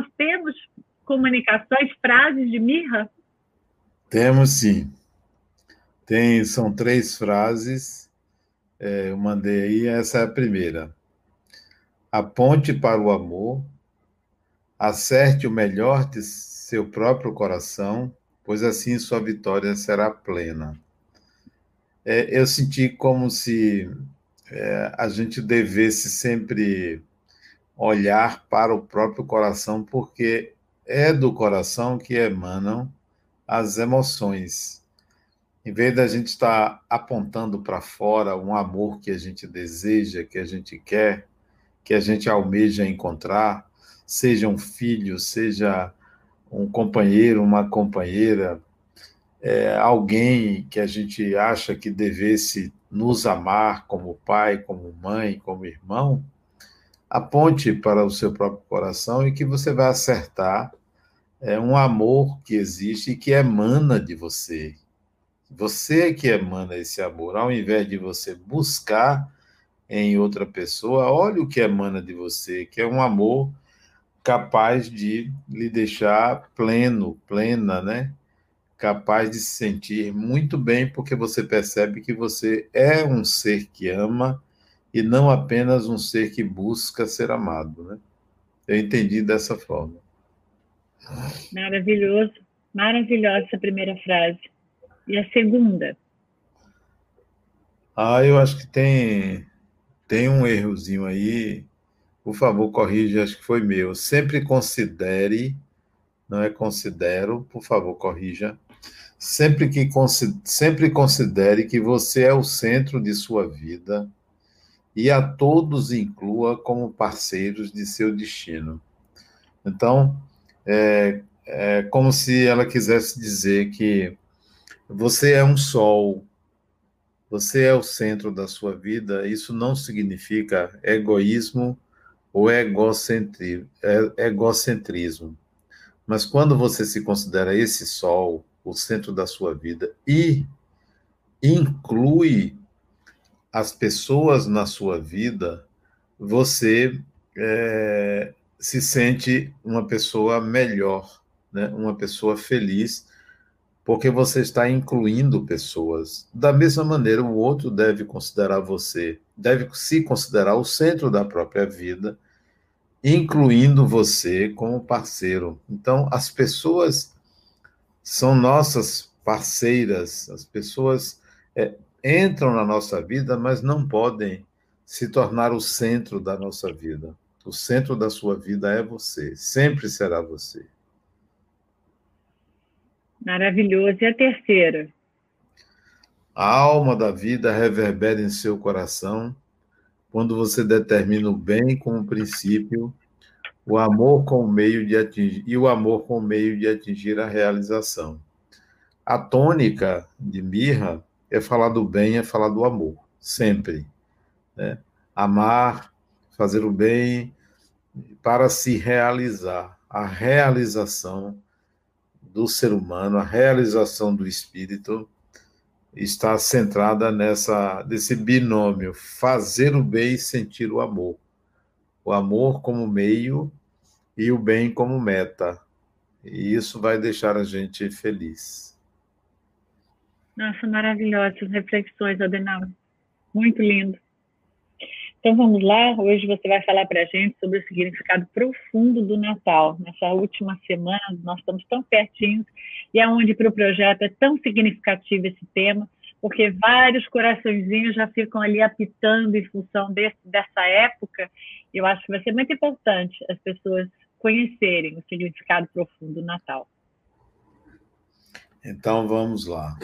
nós temos comunicações, frases de mirra? Temos sim. Tem, são três frases. É, eu mandei aí, essa é a primeira. Aponte para o amor, acerte o melhor de seu próprio coração, pois assim sua vitória será plena. É, eu senti como se é, a gente devesse sempre olhar para o próprio coração, porque é do coração que emanam as emoções. Em vez da gente estar apontando para fora um amor que a gente deseja, que a gente quer, que a gente almeja encontrar, seja um filho, seja um companheiro, uma companheira, é, alguém que a gente acha que devesse nos amar como pai, como mãe, como irmão, aponte para o seu próprio coração e que você vai acertar é, um amor que existe e que emana de você. Você que emana esse amor, ao invés de você buscar em outra pessoa, olha o que emana de você, que é um amor capaz de lhe deixar pleno, plena, né? Capaz de se sentir muito bem, porque você percebe que você é um ser que ama e não apenas um ser que busca ser amado, né? Eu entendi dessa forma. Maravilhoso, maravilhosa essa primeira frase. E a segunda? Ah, eu acho que tem tem um errozinho aí por favor, corrija, acho que foi meu. Sempre considere, não é considero, por favor, corrija. Sempre que sempre considere que você é o centro de sua vida e a todos inclua como parceiros de seu destino. Então, é, é como se ela quisesse dizer que você é um sol, você é o centro da sua vida. Isso não significa egoísmo ou egocentrismo, é, egocentrismo. Mas quando você se considera esse sol, o centro da sua vida, e inclui as pessoas na sua vida, você é, se sente uma pessoa melhor, né? uma pessoa feliz, porque você está incluindo pessoas. Da mesma maneira, o outro deve considerar você, deve se considerar o centro da própria vida, incluindo você como parceiro. Então, as pessoas são nossas parceiras, as pessoas é, entram na nossa vida, mas não podem se tornar o centro da nossa vida. O centro da sua vida é você, sempre será você. Maravilhoso. E a terceira? A alma da vida reverbera em seu coração quando você determina o bem como princípio, o amor como meio de atingir e o amor como meio de atingir a realização. A tônica de Mirra é falar do bem, é falar do amor, sempre. Né? Amar, fazer o bem para se realizar, a realização do ser humano, a realização do espírito está centrada nessa nesse binômio fazer o bem e sentir o amor. O amor como meio e o bem como meta. E isso vai deixar a gente feliz. Nossa, maravilhosas reflexões, Adenal. Muito lindo. Então vamos lá, hoje você vai falar para a gente sobre o significado profundo do Natal. Nessa última semana, nós estamos tão pertinhos e é onde para o projeto é tão significativo esse tema, porque vários coraçõezinhos já ficam ali apitando em função desse, dessa época. Eu acho que vai ser muito importante as pessoas conhecerem o significado profundo do Natal. Então vamos lá.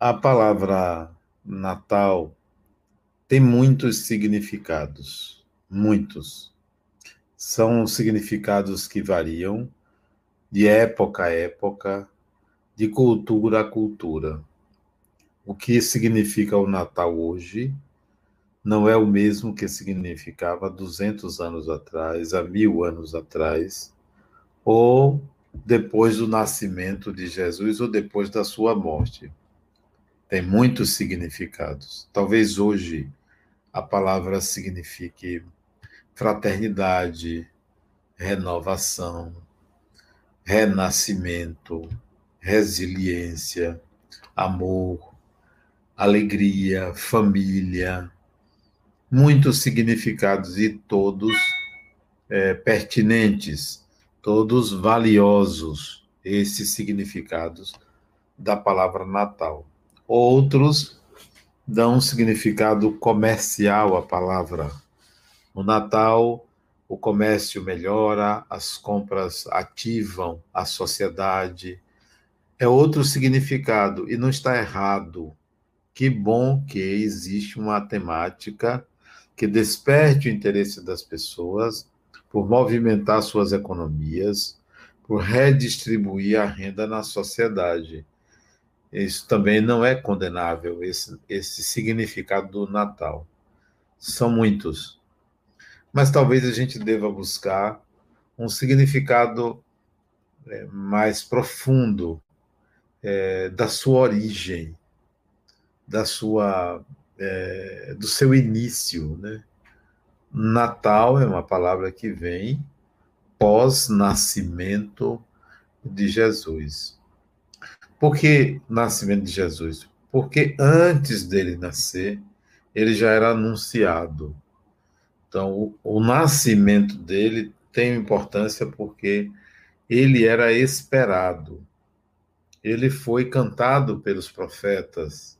A palavra Natal tem muitos significados, muitos. São significados que variam de época a época, de cultura a cultura. O que significa o Natal hoje não é o mesmo que significava 200 anos atrás, há mil anos atrás, ou depois do nascimento de Jesus ou depois da sua morte. Tem muitos significados. Talvez hoje a palavra signifique fraternidade, renovação, renascimento, resiliência, amor, alegria, família, muitos significados e todos é, pertinentes, todos valiosos, esses significados da palavra Natal. Outros dão um significado comercial à palavra. No Natal, o comércio melhora, as compras ativam a sociedade. É outro significado, e não está errado. Que bom que existe uma temática que desperte o interesse das pessoas por movimentar suas economias, por redistribuir a renda na sociedade. Isso também não é condenável, esse, esse significado do Natal. São muitos. Mas talvez a gente deva buscar um significado é, mais profundo é, da sua origem, da sua, é, do seu início, né? Natal é uma palavra que vem pós-nascimento de Jesus. Por que nascimento de Jesus? Porque antes dele nascer, ele já era anunciado. Então, o, o nascimento dele tem importância porque ele era esperado. Ele foi cantado pelos profetas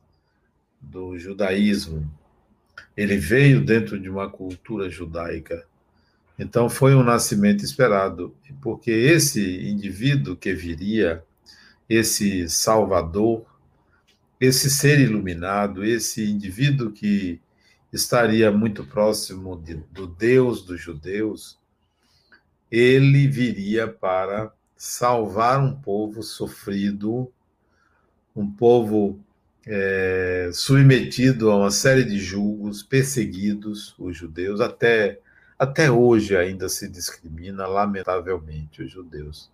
do judaísmo. Ele veio dentro de uma cultura judaica. Então, foi um nascimento esperado, porque esse indivíduo que viria esse Salvador, esse ser iluminado, esse indivíduo que estaria muito próximo de, do Deus dos judeus, ele viria para salvar um povo sofrido, um povo é, submetido a uma série de julgos, perseguidos, os judeus, até, até hoje ainda se discrimina, lamentavelmente, os judeus.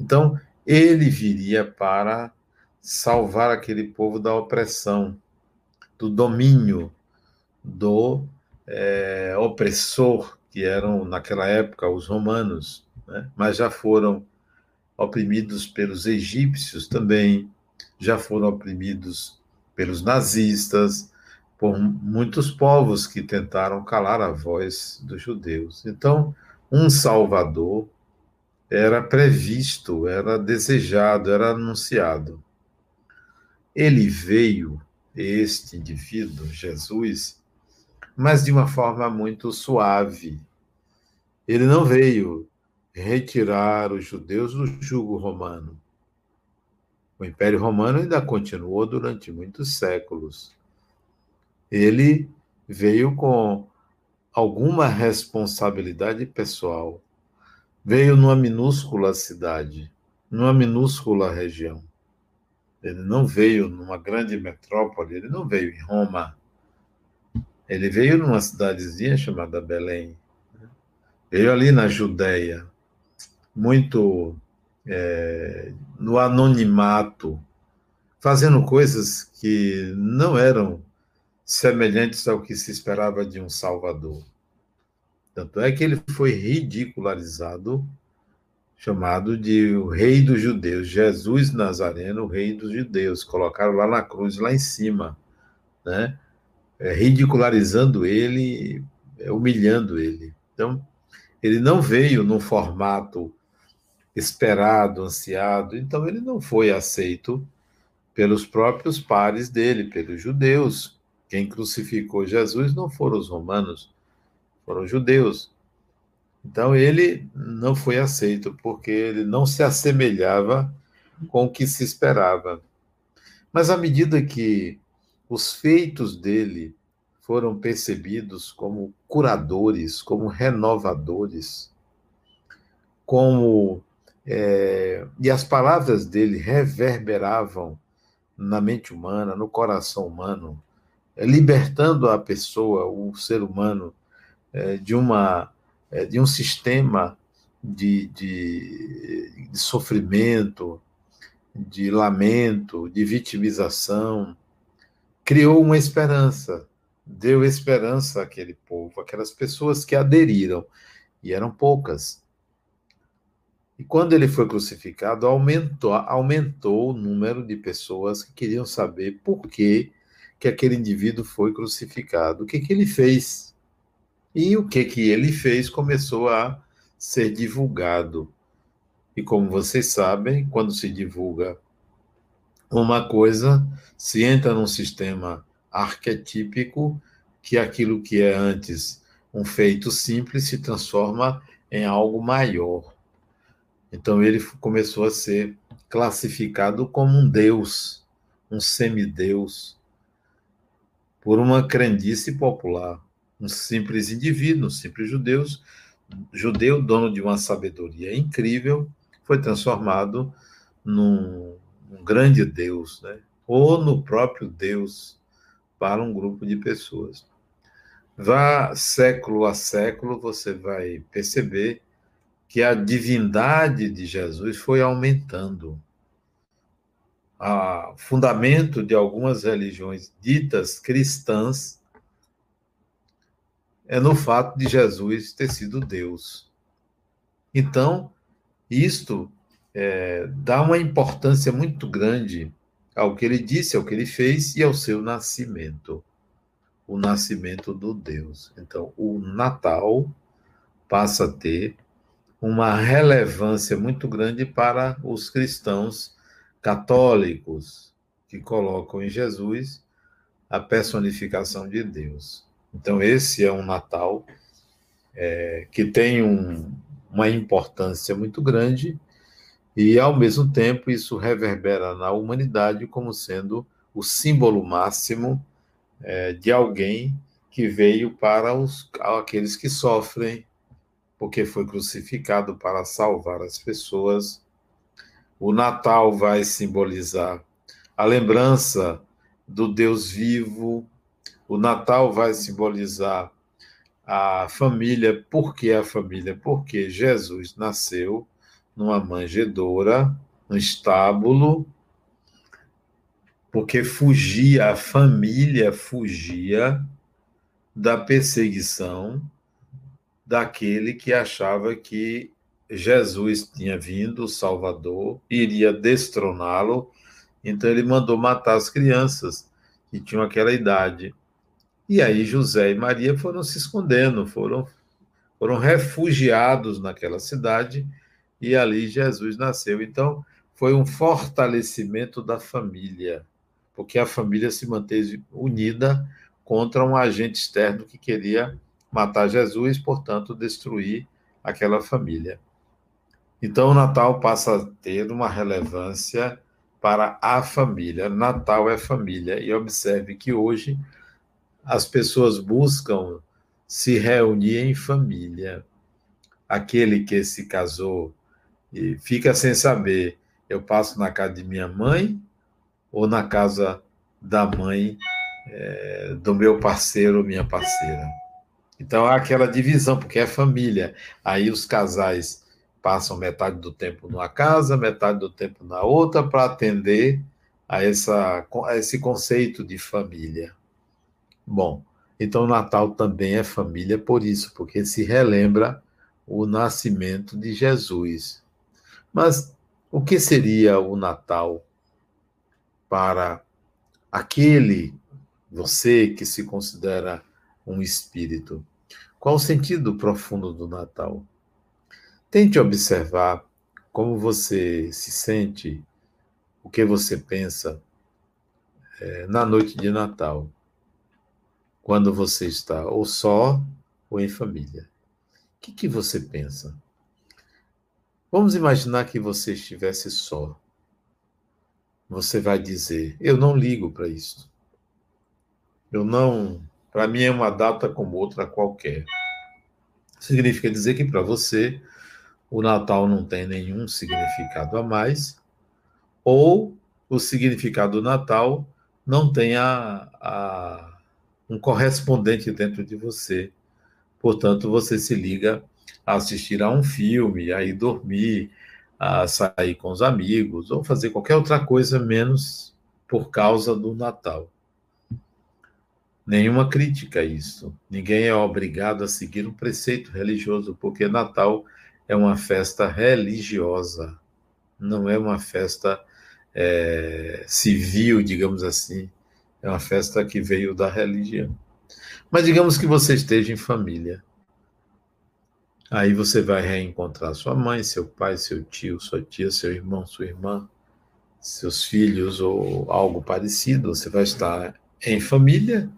Então, ele viria para salvar aquele povo da opressão, do domínio do é, opressor, que eram, naquela época, os romanos, né? mas já foram oprimidos pelos egípcios também, já foram oprimidos pelos nazistas, por muitos povos que tentaram calar a voz dos judeus. Então, um salvador era previsto, era desejado, era anunciado. Ele veio, este indivíduo, Jesus, mas de uma forma muito suave. Ele não veio retirar os judeus do jugo romano. O Império Romano ainda continuou durante muitos séculos. Ele veio com alguma responsabilidade pessoal veio numa minúscula cidade, numa minúscula região. Ele não veio numa grande metrópole, ele não veio em Roma. Ele veio numa cidadezinha chamada Belém. Veio ali na Judéia, muito é, no anonimato, fazendo coisas que não eram semelhantes ao que se esperava de um Salvador. Tanto é que ele foi ridicularizado, chamado de o rei dos judeus, Jesus Nazareno, o rei dos judeus. Colocaram lá na cruz, lá em cima, né? É, ridicularizando ele, é, humilhando ele. Então, ele não veio num formato esperado, ansiado, então ele não foi aceito pelos próprios pares dele, pelos judeus. Quem crucificou Jesus não foram os romanos, foram judeus. Então ele não foi aceito porque ele não se assemelhava com o que se esperava. Mas à medida que os feitos dele foram percebidos como curadores, como renovadores, como é, e as palavras dele reverberavam na mente humana, no coração humano, libertando a pessoa, o ser humano, é, de, uma, é, de um sistema de, de, de sofrimento, de lamento, de vitimização, criou uma esperança, deu esperança àquele povo, aquelas pessoas que aderiram, e eram poucas, E quando ele foi crucificado, aumentou, aumentou o número de pessoas que queriam saber por que, que aquele indivíduo foi crucificado, o que, que ele fez. E o que, que ele fez começou a ser divulgado. E como vocês sabem, quando se divulga uma coisa, se entra num sistema arquetípico que aquilo que é antes um feito simples se transforma em algo maior. Então ele começou a ser classificado como um deus, um semideus, por uma crendice popular. Um simples indivíduo, um simples judeu, judeu, dono de uma sabedoria incrível, foi transformado num, grande Deus, né? ou no próprio Deus para um grupo de pessoas. Vá século a século, você vai perceber que a divindade de Jesus foi aumentando. O fundamento de algumas religiões ditas cristãs é no fato de Jesus ter sido Deus. Então, isto é, dá uma importância muito grande ao que ele disse, ao que ele fez e ao seu nascimento o nascimento do Deus. Então, o Natal passa a ter uma relevância muito grande para os cristãos católicos, que colocam em Jesus a personificação de Deus. Então, esse é um Natal é, que tem um, uma importância muito grande e, ao mesmo tempo, isso reverbera na humanidade como sendo o símbolo máximo é, de alguém que veio para os, aqueles que sofrem, porque foi crucificado para salvar as pessoas. O Natal vai simbolizar a lembrança do Deus vivo. O Natal vai simbolizar a família. Por que a família? Porque Jesus nasceu numa manjedoura, no estábulo, porque fugia, a família fugia da perseguição daquele que achava que Jesus tinha vindo, o Salvador, iria destroná-lo, então ele mandou matar as crianças que tinham aquela idade. E aí José e Maria foram se escondendo, foram, foram refugiados naquela cidade, e ali Jesus nasceu. Então, foi um fortalecimento da família porque a família se manteve unida contra um agente externo que queria matar Jesus, portanto, destruir aquela família. Então, o Natal passa a ter uma relevância para a família. Natal é família. E observe que hoje as pessoas buscam se reunir em família. Aquele que se casou e fica sem saber, eu passo na casa de minha mãe ou na casa da mãe é, do meu parceiro ou minha parceira. Então há aquela divisão, porque é família. Aí os casais passam metade do tempo numa casa, metade do tempo na outra, para atender a, essa, a esse conceito de família. Bom, então o Natal também é família por isso, porque se relembra o nascimento de Jesus. Mas o que seria o Natal para aquele, você que se considera um espírito. Qual o sentido profundo do Natal? Tente observar como você se sente, o que você pensa é, na noite de Natal, quando você está ou só ou em família. O que, que você pensa? Vamos imaginar que você estivesse só você vai dizer: Eu não ligo para isso. Eu não. Para mim é uma data como outra qualquer. Significa dizer que para você o Natal não tem nenhum significado a mais, ou o significado do Natal não tem a, a, um correspondente dentro de você. Portanto, você se liga a assistir a um filme, a ir dormir, a sair com os amigos ou fazer qualquer outra coisa menos por causa do Natal. Nenhuma crítica a isso. Ninguém é obrigado a seguir um preceito religioso, porque Natal é uma festa religiosa, não é uma festa é, civil, digamos assim, é uma festa que veio da religião. Mas digamos que você esteja em família. Aí você vai reencontrar sua mãe, seu pai, seu tio, sua tia, seu irmão, sua irmã, seus filhos ou algo parecido. Você vai estar em família,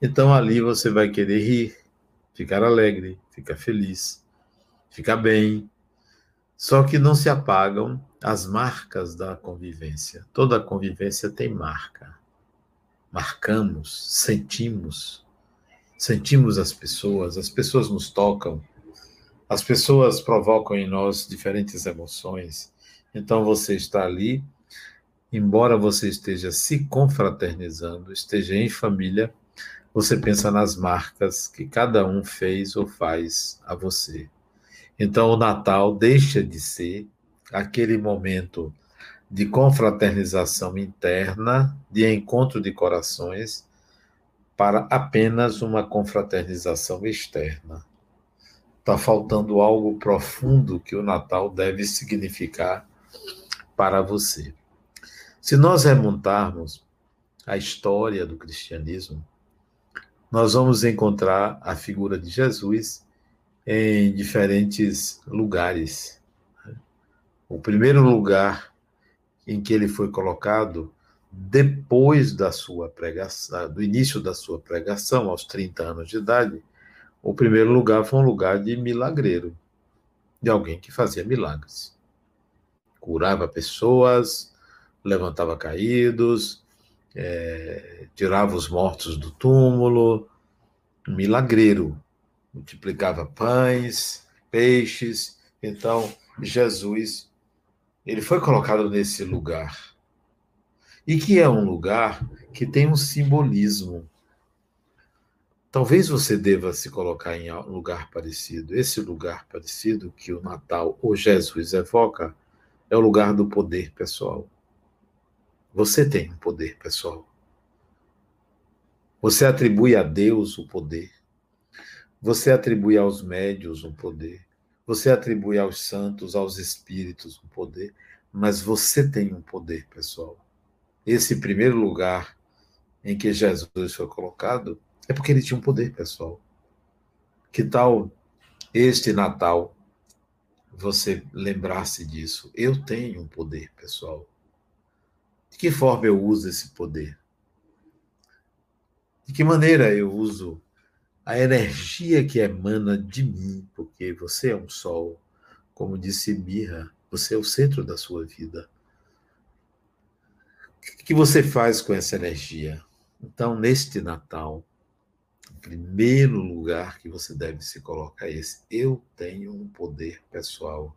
então ali você vai querer rir, ficar alegre, ficar feliz, ficar bem. Só que não se apagam as marcas da convivência. Toda convivência tem marca. Marcamos, sentimos, sentimos as pessoas, as pessoas nos tocam, as pessoas provocam em nós diferentes emoções. Então você está ali, embora você esteja se confraternizando, esteja em família, você pensa nas marcas que cada um fez ou faz a você. Então o Natal deixa de ser aquele momento de confraternização interna, de encontro de corações, para apenas uma confraternização externa. Está faltando algo profundo que o Natal deve significar para você. Se nós remontarmos a história do cristianismo, nós vamos encontrar a figura de Jesus em diferentes lugares. O primeiro lugar em que ele foi colocado depois da sua pregação, do início da sua pregação, aos 30 anos de idade, o primeiro lugar foi um lugar de milagreiro, de alguém que fazia milagres. Curava pessoas, levantava caídos, é, tirava os mortos do túmulo, milagreiro, multiplicava pães, peixes. Então, Jesus, ele foi colocado nesse lugar. E que é um lugar que tem um simbolismo. Talvez você deva se colocar em um lugar parecido. Esse lugar parecido que o Natal ou Jesus evoca é o lugar do poder pessoal. Você tem um poder pessoal. Você atribui a Deus o poder. Você atribui aos médios um poder. Você atribui aos santos, aos espíritos um poder. Mas você tem um poder pessoal. Esse primeiro lugar em que Jesus foi colocado é porque ele tinha um poder pessoal. Que tal este Natal você lembrar-se disso? Eu tenho um poder pessoal. De que forma eu uso esse poder? De que maneira eu uso a energia que emana de mim, porque você é um sol, como disse Mirra, você é o centro da sua vida. O que você faz com essa energia? Então, neste Natal, o primeiro lugar que você deve se colocar é esse: eu tenho um poder pessoal.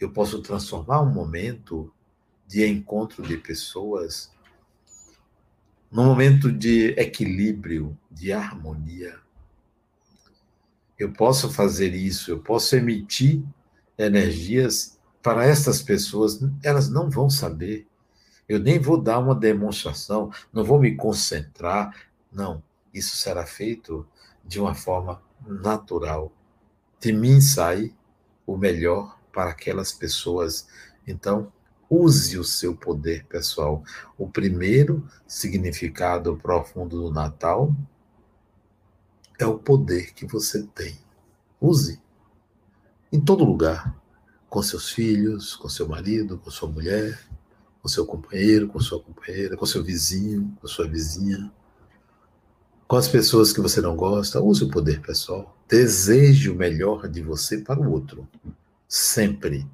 Eu posso transformar um momento de encontro de pessoas num momento de equilíbrio, de harmonia. Eu posso fazer isso, eu posso emitir energias para essas pessoas, elas não vão saber. Eu nem vou dar uma demonstração, não vou me concentrar. Não, isso será feito de uma forma natural. De mim sai o melhor para aquelas pessoas. Então, use o seu poder pessoal. O primeiro significado profundo do Natal é o poder que você tem. Use em todo lugar, com seus filhos, com seu marido, com sua mulher, com seu companheiro, com sua companheira, com seu vizinho, com sua vizinha, com as pessoas que você não gosta. Use o poder pessoal. Deseje o melhor de você para o outro. Sempre.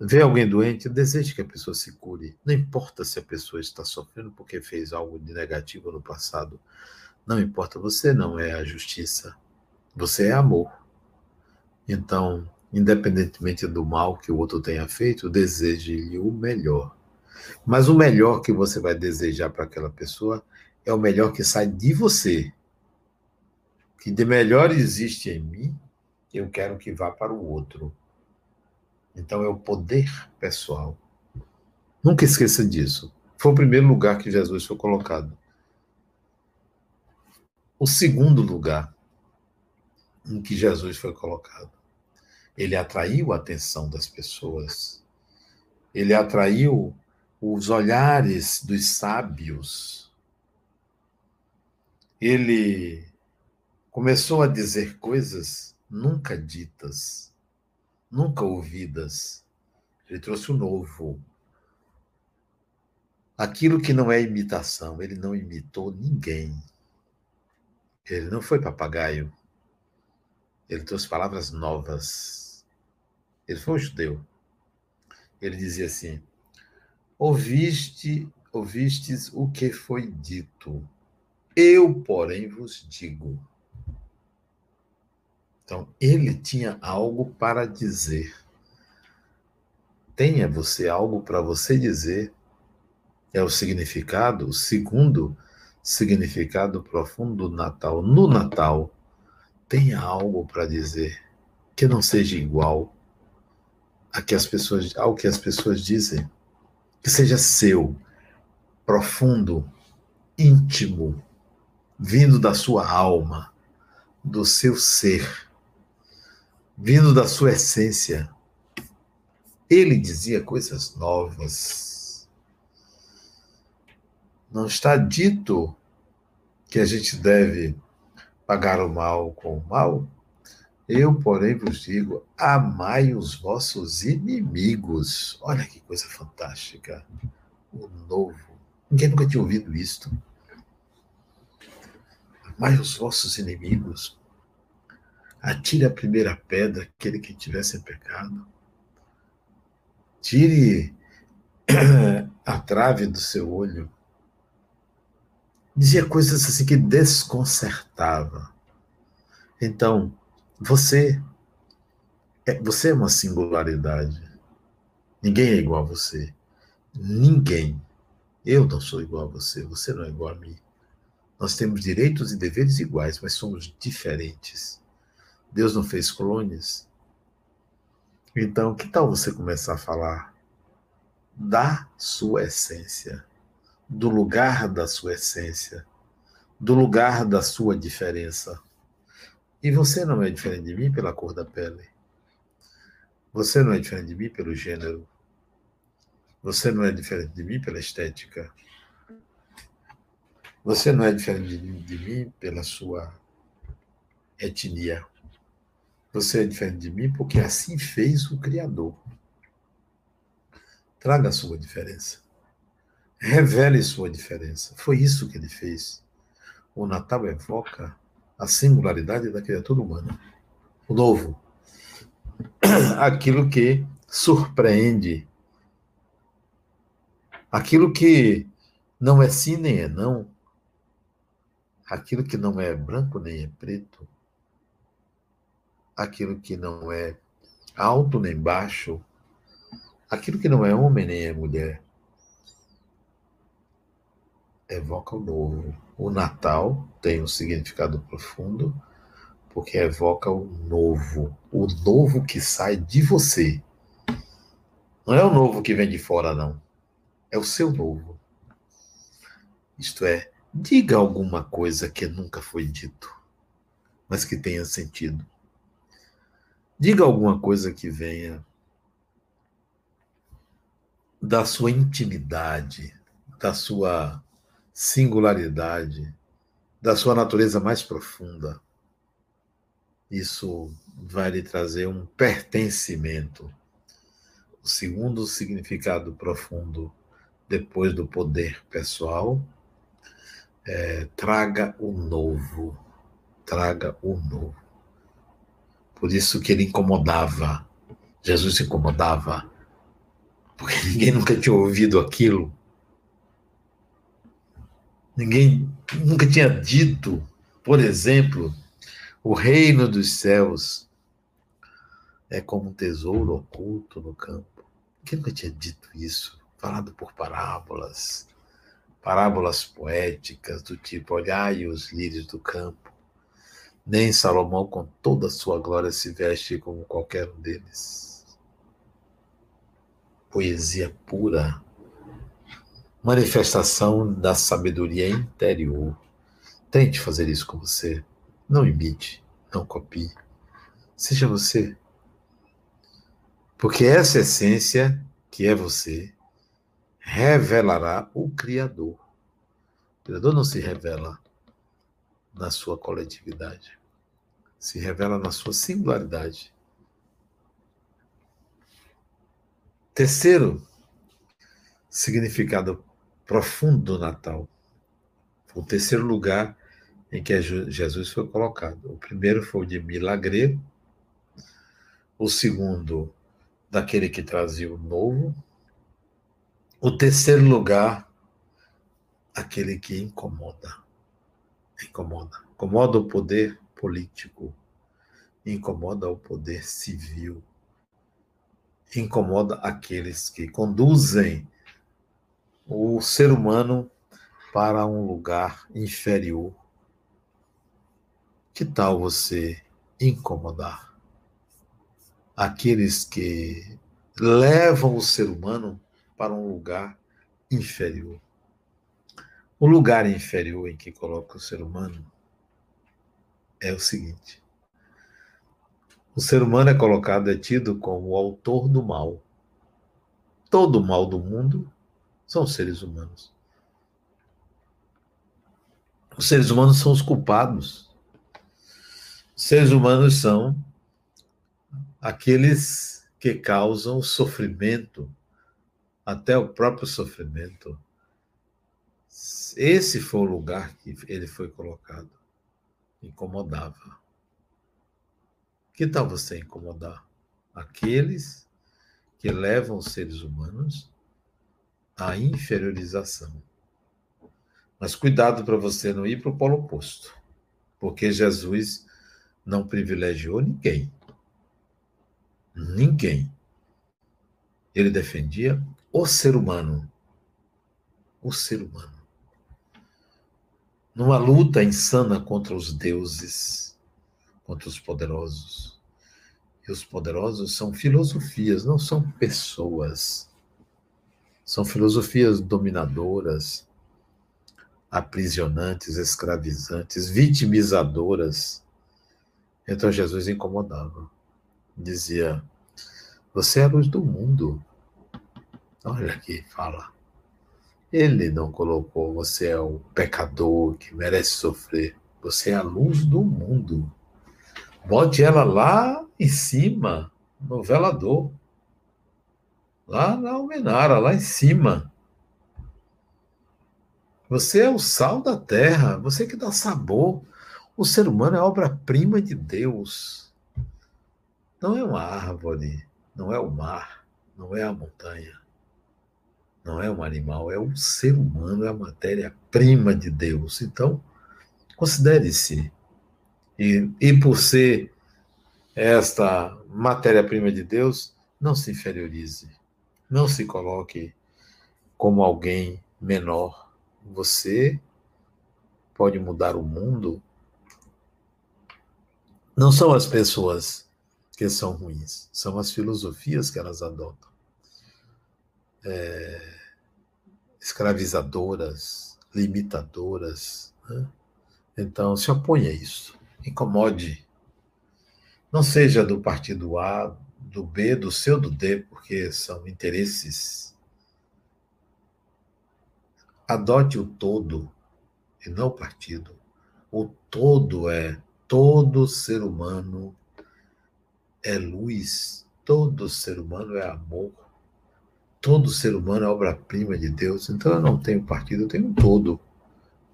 Vê alguém doente, deseje que a pessoa se cure. Não importa se a pessoa está sofrendo porque fez algo de negativo no passado. Não importa, você não é a justiça. Você é amor. Então, independentemente do mal que o outro tenha feito, deseje-lhe o melhor. Mas o melhor que você vai desejar para aquela pessoa é o melhor que sai de você. Que de melhor existe em mim, eu quero que vá para o outro. Então é o poder pessoal. Nunca esqueça disso. Foi o primeiro lugar que Jesus foi colocado. O segundo lugar em que Jesus foi colocado Ele atraiu a atenção das pessoas. Ele atraiu os olhares dos sábios. Ele começou a dizer coisas nunca ditas, nunca ouvidas. Ele trouxe o novo. Aquilo que não é imitação, ele não imitou ninguém. Ele não foi papagaio. Ele trouxe palavras novas. Ele foi um judeu. Ele dizia assim: Ouviste, ouvistes o que foi dito. Eu, porém, vos digo. Então, ele tinha algo para dizer. Tenha você algo para você dizer. É o significado, o segundo significado profundo do Natal. No Natal, tenha algo para dizer que não seja igual a que as pessoas, ao que as pessoas dizem, que seja seu, profundo, íntimo, vindo da sua alma, do seu ser, vindo da sua essência. Ele dizia coisas novas. Não está dito que a gente deve pagar o mal com o mal? Eu, porém, vos digo: amai os vossos inimigos. Olha que coisa fantástica. O novo. Ninguém nunca tinha ouvido isto. Amai os vossos inimigos. Atire a primeira pedra, aquele que tivesse pecado. Tire a trave do seu olho dizia coisas assim que desconcertava. Então, você é, você é uma singularidade. Ninguém é igual a você. Ninguém. Eu não sou igual a você, você não é igual a mim. Nós temos direitos e deveres iguais, mas somos diferentes. Deus não fez clones. Então, que tal você começar a falar da sua essência? do lugar da sua essência, do lugar da sua diferença. E você não é diferente de mim pela cor da pele. Você não é diferente de mim pelo gênero. Você não é diferente de mim pela estética. Você não é diferente de, mim pela sua etnia. Você é diferente de mim porque assim fez o Criador. Traga a sua diferença. Revele sua diferença. Foi isso que ele fez. O Natal evoca a singularidade da criatura humana. O novo. Aquilo que surpreende. Aquilo que não é sim nem é não. Aquilo que não é branco nem é preto. Aquilo que não é alto nem baixo. Aquilo que não é homem nem é mulher evoca o novo. O Natal tem um significado profundo porque evoca o novo, o novo que sai de você. Não é o novo que vem de fora, não. É o seu novo. Isto é, diga alguma coisa que nunca foi dito, mas que tenha sentido. Diga alguma coisa que venha da sua intimidade, da sua singularidade, da sua natureza mais profunda. Isso vai lhe trazer um pertencimento. O segundo significado profundo, depois do poder pessoal, é, traga o novo. Traga o novo. Por isso que ele incomodava. Jesus se incomodava. Porque ninguém nunca tinha ouvido aquilo. Ninguém nunca tinha dito, por exemplo, o reino dos céus é como um tesouro oculto no campo. Quem nunca tinha dito isso? Falado por parábolas, parábolas poéticas do tipo: olhai os lírios do campo. Nem Salomão, com toda a sua glória, se veste como qualquer um deles. Poesia pura manifestação da sabedoria interior. Tente fazer isso com você. Não imite, não copie. Seja você. Porque essa essência, que é você, revelará o Criador. O Criador não se revela na sua coletividade, se revela na sua singularidade. Terceiro significado profundo do Natal. O terceiro lugar em que Jesus foi colocado. O primeiro foi o de milagreiro, o segundo, daquele que trazia o novo, o terceiro lugar, aquele que incomoda. Incomoda. Incomoda o poder político, incomoda o poder civil, incomoda aqueles que conduzem o ser humano para um lugar inferior. Que tal você incomodar aqueles que levam o ser humano para um lugar inferior? O lugar inferior em que coloca o ser humano é o seguinte: o ser humano é colocado, é tido como o autor do mal. Todo o mal do mundo são seres humanos. Os seres humanos são os culpados. Os seres humanos são aqueles que causam sofrimento, até o próprio sofrimento. Esse foi o lugar que ele foi colocado. Incomodava. Que tal você incomodar aqueles que levam os seres humanos à inferiorização? Mas cuidado para você não ir para o polo oposto, porque Jesus não privilegiou ninguém. Ninguém. Ele defendia o ser humano. O ser humano. Numa luta insana contra os deuses contra os poderosos. E os poderosos são filosofias, não são pessoas. São filosofias dominadoras, aprisionantes, escravizantes, vitimizadoras. Então Jesus incomodava. Dizia: Você é a luz do mundo. Olha aqui, fala. Ele não colocou você é o pecador que merece sofrer. Você é a luz do mundo. Bote ela lá em cima, no velador. Lá na almenara, lá em cima. Você é o sal da terra, você que dá sabor. O ser humano é obra-prima de Deus. Não é uma árvore, não é o mar, não é a montanha, não é um animal, é o ser humano, é a matéria-prima de Deus. Então, considere-se e, e por ser esta matéria-prima de Deus, não se inferiorize. Não se coloque como alguém menor. Você pode mudar o mundo. Não são as pessoas que são ruins, são as filosofias que elas adotam. É, escravizadoras, limitadoras. Né? Então, se oponha a isso incomode. Não seja do partido A, do B, do C ou do D, porque são interesses. Adote o todo e não o partido. O todo é todo ser humano é luz, todo ser humano é amor, todo ser humano é obra-prima de Deus. Então eu não tenho partido, eu tenho um todo.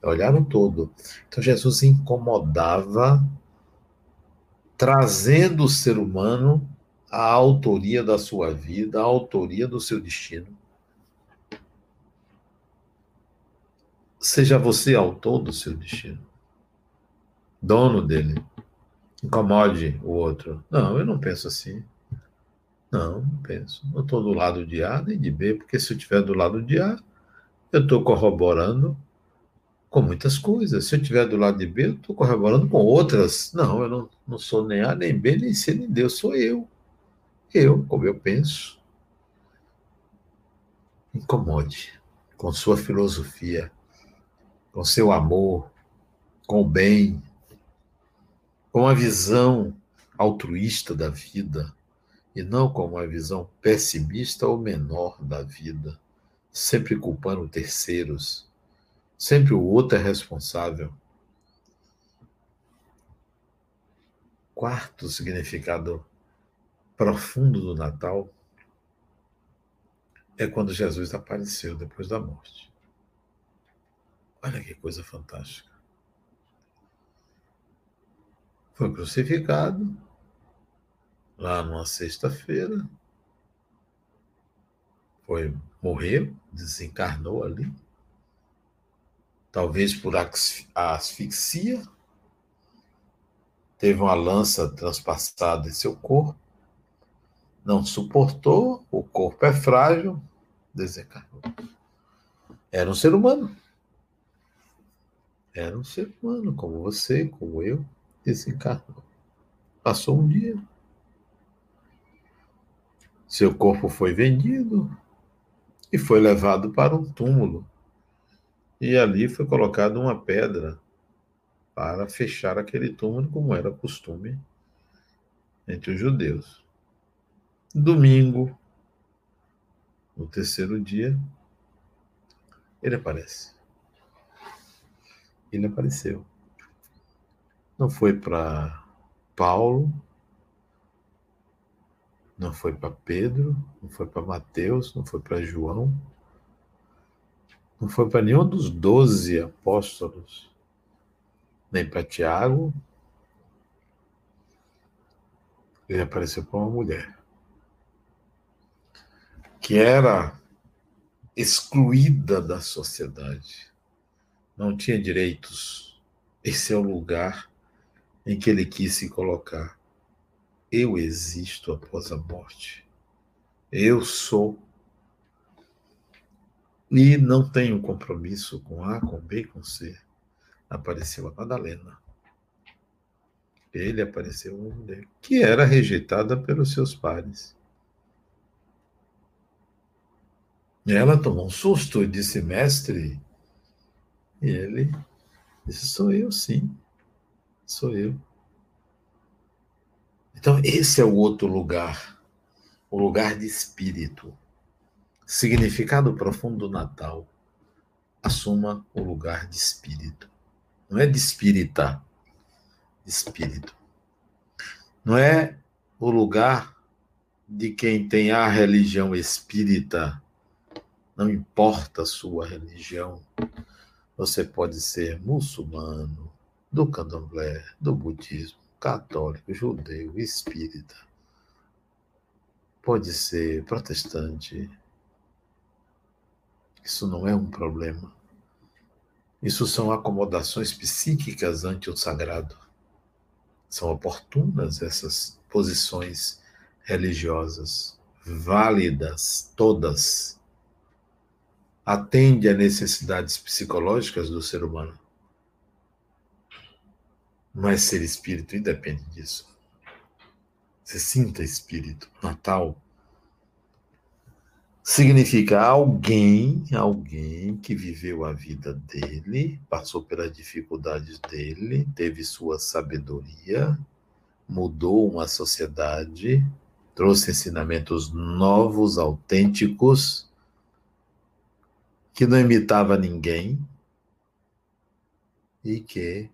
Olharam todo. Então Jesus incomodava, trazendo o ser humano à autoria da sua vida, à autoria do seu destino. Seja você autor do seu destino, dono dele. Incomode o outro. Não, eu não penso assim. Não, não penso. Não estou do lado de A nem de B, porque se eu estiver do lado de A, eu estou corroborando com muitas coisas. Se eu estiver do lado de B, eu estou corroborando com outras. Não, eu não, não sou nem A, nem B, nem C, nem D, eu sou eu. Eu, como eu penso. Incomode com sua filosofia, com seu amor, com o bem, com a visão altruísta da vida. E não com uma visão pessimista ou menor da vida, sempre culpando terceiros. Sempre o outro é responsável. Quarto significado profundo do Natal é quando Jesus apareceu depois da morte. Olha que coisa fantástica. Foi crucificado lá numa sexta-feira. Foi morreu, desencarnou ali. Talvez por asfixia. Teve uma lança transpassada em seu corpo. Não suportou, o corpo é frágil, desencarnou. Era um ser humano. Era um ser humano, como você, como eu, desencarnou. Passou um dia. Seu corpo foi vendido e foi levado para um túmulo. E ali foi colocada uma pedra para fechar aquele túmulo, como era costume entre os judeus. Domingo, no terceiro dia, ele aparece ele apareceu. Não foi para Paulo, não foi para Pedro, não foi para Mateus, não foi para João, não foi para nenhum dos doze apóstolos, nem para Tiago. Ele apareceu para uma mulher que era excluída da sociedade não tinha direitos. Esse é o lugar em que ele quis se colocar. Eu existo após a morte. Eu sou. E não tenho compromisso com A, com B, com C. Apareceu a Madalena. Ele apareceu uma mulher que era rejeitada pelos seus pares. Ela tomou um susto e disse: Mestre, e ele disse: Sou eu, sim. Sou eu. Então, esse é o outro lugar, o lugar de espírito. Significado profundo do Natal. Assuma o lugar de espírito. Não é de espírita, de espírito. Não é o lugar de quem tem a religião espírita, não importa a sua religião, você pode ser muçulmano, do candomblé, do budismo, católico, judeu, espírita. Pode ser protestante. Isso não é um problema. Isso são acomodações psíquicas ante o sagrado. São oportunas essas posições religiosas, válidas todas atende a necessidades psicológicas do ser humano. Mas ser espírito independe disso. Você sinta espírito. Natal significa alguém, alguém que viveu a vida dele, passou pelas dificuldades dele, teve sua sabedoria, mudou uma sociedade, trouxe ensinamentos novos, autênticos que não imitava ninguém e que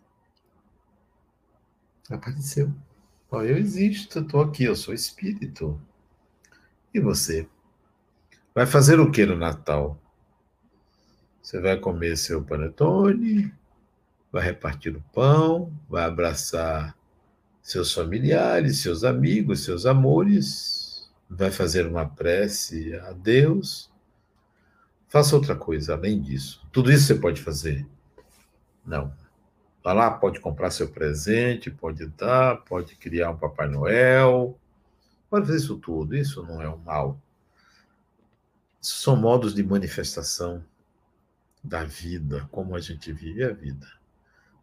apareceu. Oh, eu existo, estou aqui, eu sou espírito. E você? Vai fazer o que no Natal? Você vai comer seu panetone, vai repartir o pão, vai abraçar seus familiares, seus amigos, seus amores, vai fazer uma prece a Deus Faça outra coisa além disso. Tudo isso você pode fazer? Não. Vá lá, pode comprar seu presente, pode dar, pode criar um Papai Noel, pode fazer isso tudo. Isso não é um mal. Isso são modos de manifestação da vida, como a gente vive a vida.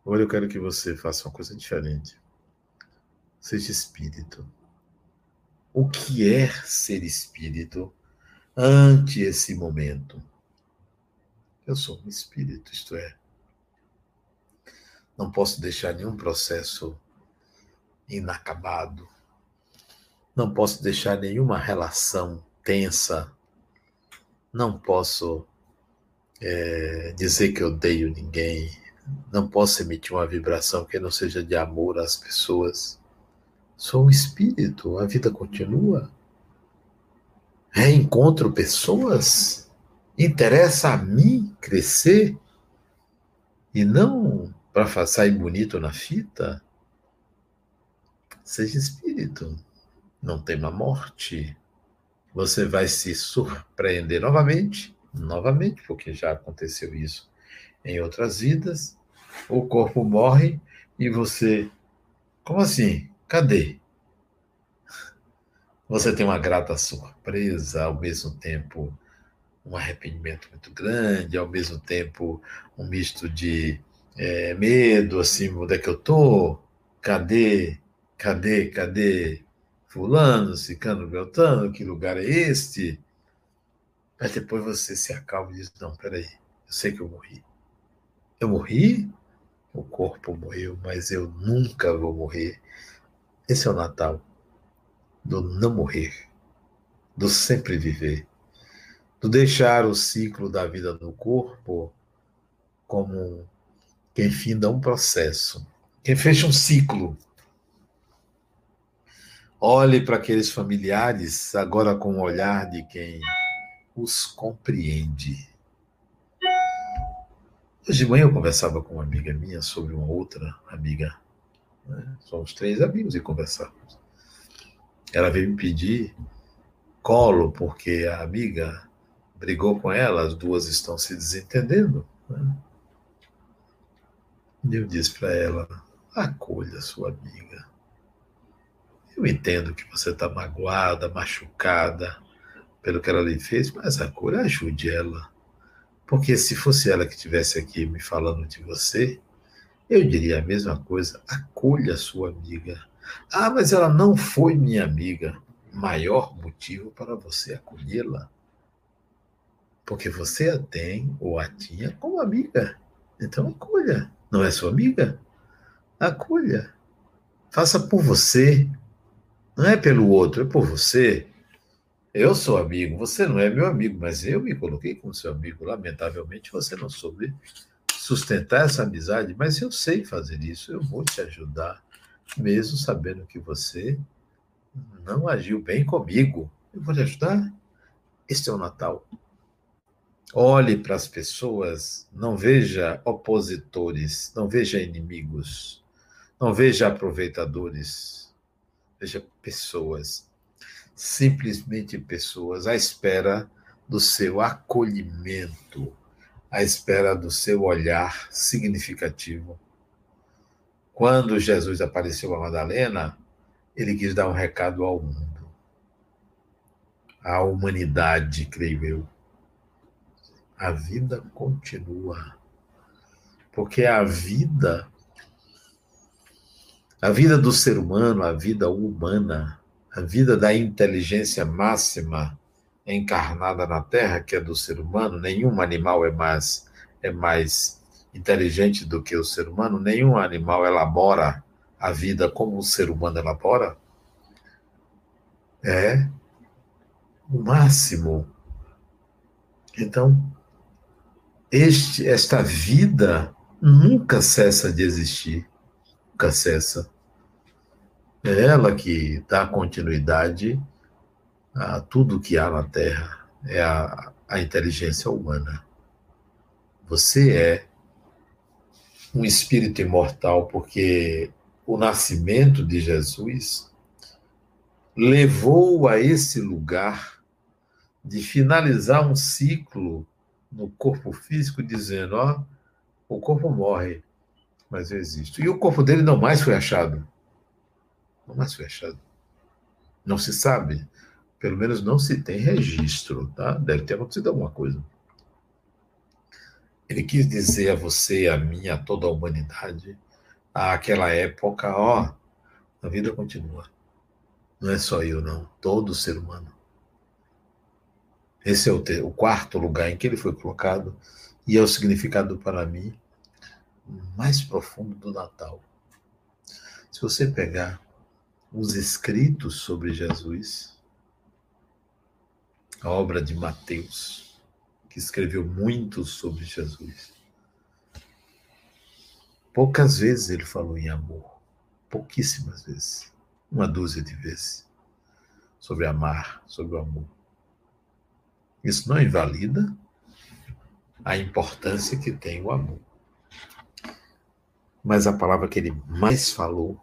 Agora eu quero que você faça uma coisa diferente. Seja espírito. O que é ser espírito ante esse momento? Eu sou um espírito, isto é, não posso deixar nenhum processo inacabado. Não posso deixar nenhuma relação tensa. Não posso é, dizer que odeio ninguém. Não posso emitir uma vibração que não seja de amor às pessoas. Sou um espírito, a vida continua. Reencontro pessoas. Interessa a mim crescer e não para sair bonito na fita. Seja espírito, não tema morte. Você vai se surpreender novamente, novamente, porque já aconteceu isso em outras vidas. O corpo morre e você. Como assim? Cadê? Você tem uma grata surpresa, ao mesmo tempo um arrependimento muito grande, ao mesmo tempo um misto de é, medo, assim, onde é que eu tô? Cadê? Cadê? Cadê? Fulano, Cicano, Beltano, que lugar é este? Mas depois você se acalma e diz: Não, peraí, eu sei que eu morri. Eu morri? O corpo morreu, mas eu nunca vou morrer. Esse é o Natal do não morrer, do sempre viver, do deixar o ciclo da vida no corpo como quem finda um processo, quem fecha um ciclo. Olhe para aqueles familiares agora com o olhar de quem os compreende. Hoje de manhã eu conversava com uma amiga minha sobre uma outra amiga. Né? Somos três amigos e conversávamos. Ela veio me pedir colo porque a amiga brigou com ela, as duas estão se desentendendo. Né? Eu disse para ela: acolha sua amiga. Eu entendo que você está magoada, machucada pelo que ela lhe fez, mas acolha, ajude ela. Porque se fosse ela que estivesse aqui me falando de você, eu diria a mesma coisa: acolha sua amiga. Ah, mas ela não foi minha amiga. Maior motivo para você acolhê-la. Porque você a tem ou a tinha como amiga. Então acolha. Não é sua amiga? Acolha. Faça por você. Não é pelo outro, é por você. Eu sou amigo, você não é meu amigo, mas eu me coloquei como seu amigo. Lamentavelmente, você não soube sustentar essa amizade, mas eu sei fazer isso, eu vou te ajudar, mesmo sabendo que você não agiu bem comigo. Eu vou te ajudar. Este é o Natal. Olhe para as pessoas, não veja opositores, não veja inimigos, não veja aproveitadores, veja pessoas, simplesmente pessoas à espera do seu acolhimento, à espera do seu olhar significativo. Quando Jesus apareceu a Madalena, ele quis dar um recado ao mundo, à humanidade, creio eu a vida continua. Porque a vida, a vida do ser humano, a vida humana, a vida da inteligência máxima encarnada na Terra, que é do ser humano, nenhum animal é mais, é mais inteligente do que o ser humano, nenhum animal elabora a vida como o ser humano elabora. É o máximo. Então, este, esta vida nunca cessa de existir, nunca cessa. É ela que dá continuidade a tudo que há na Terra, é a, a inteligência humana. Você é um espírito imortal porque o nascimento de Jesus levou a esse lugar de finalizar um ciclo no corpo físico, dizendo: ó, o corpo morre, mas eu existo. E o corpo dele não mais foi achado. Não mais foi achado. Não se sabe. Pelo menos não se tem registro, tá? Deve ter acontecido alguma coisa. Ele quis dizer a você, a mim, a toda a humanidade, àquela época, ó, a vida continua. Não é só eu, não. Todo ser humano. Esse é o, quarto lugar em que ele foi colocado e é o significado para mim mais profundo do Natal. Se você pegar os escritos sobre Jesus, a obra de Mateus, que escreveu muito sobre Jesus. Poucas vezes ele falou em amor, pouquíssimas vezes, uma dúzia de vezes, sobre amar, sobre o amor. Isso não invalida a importância que tem o amor. Mas a palavra que ele mais falou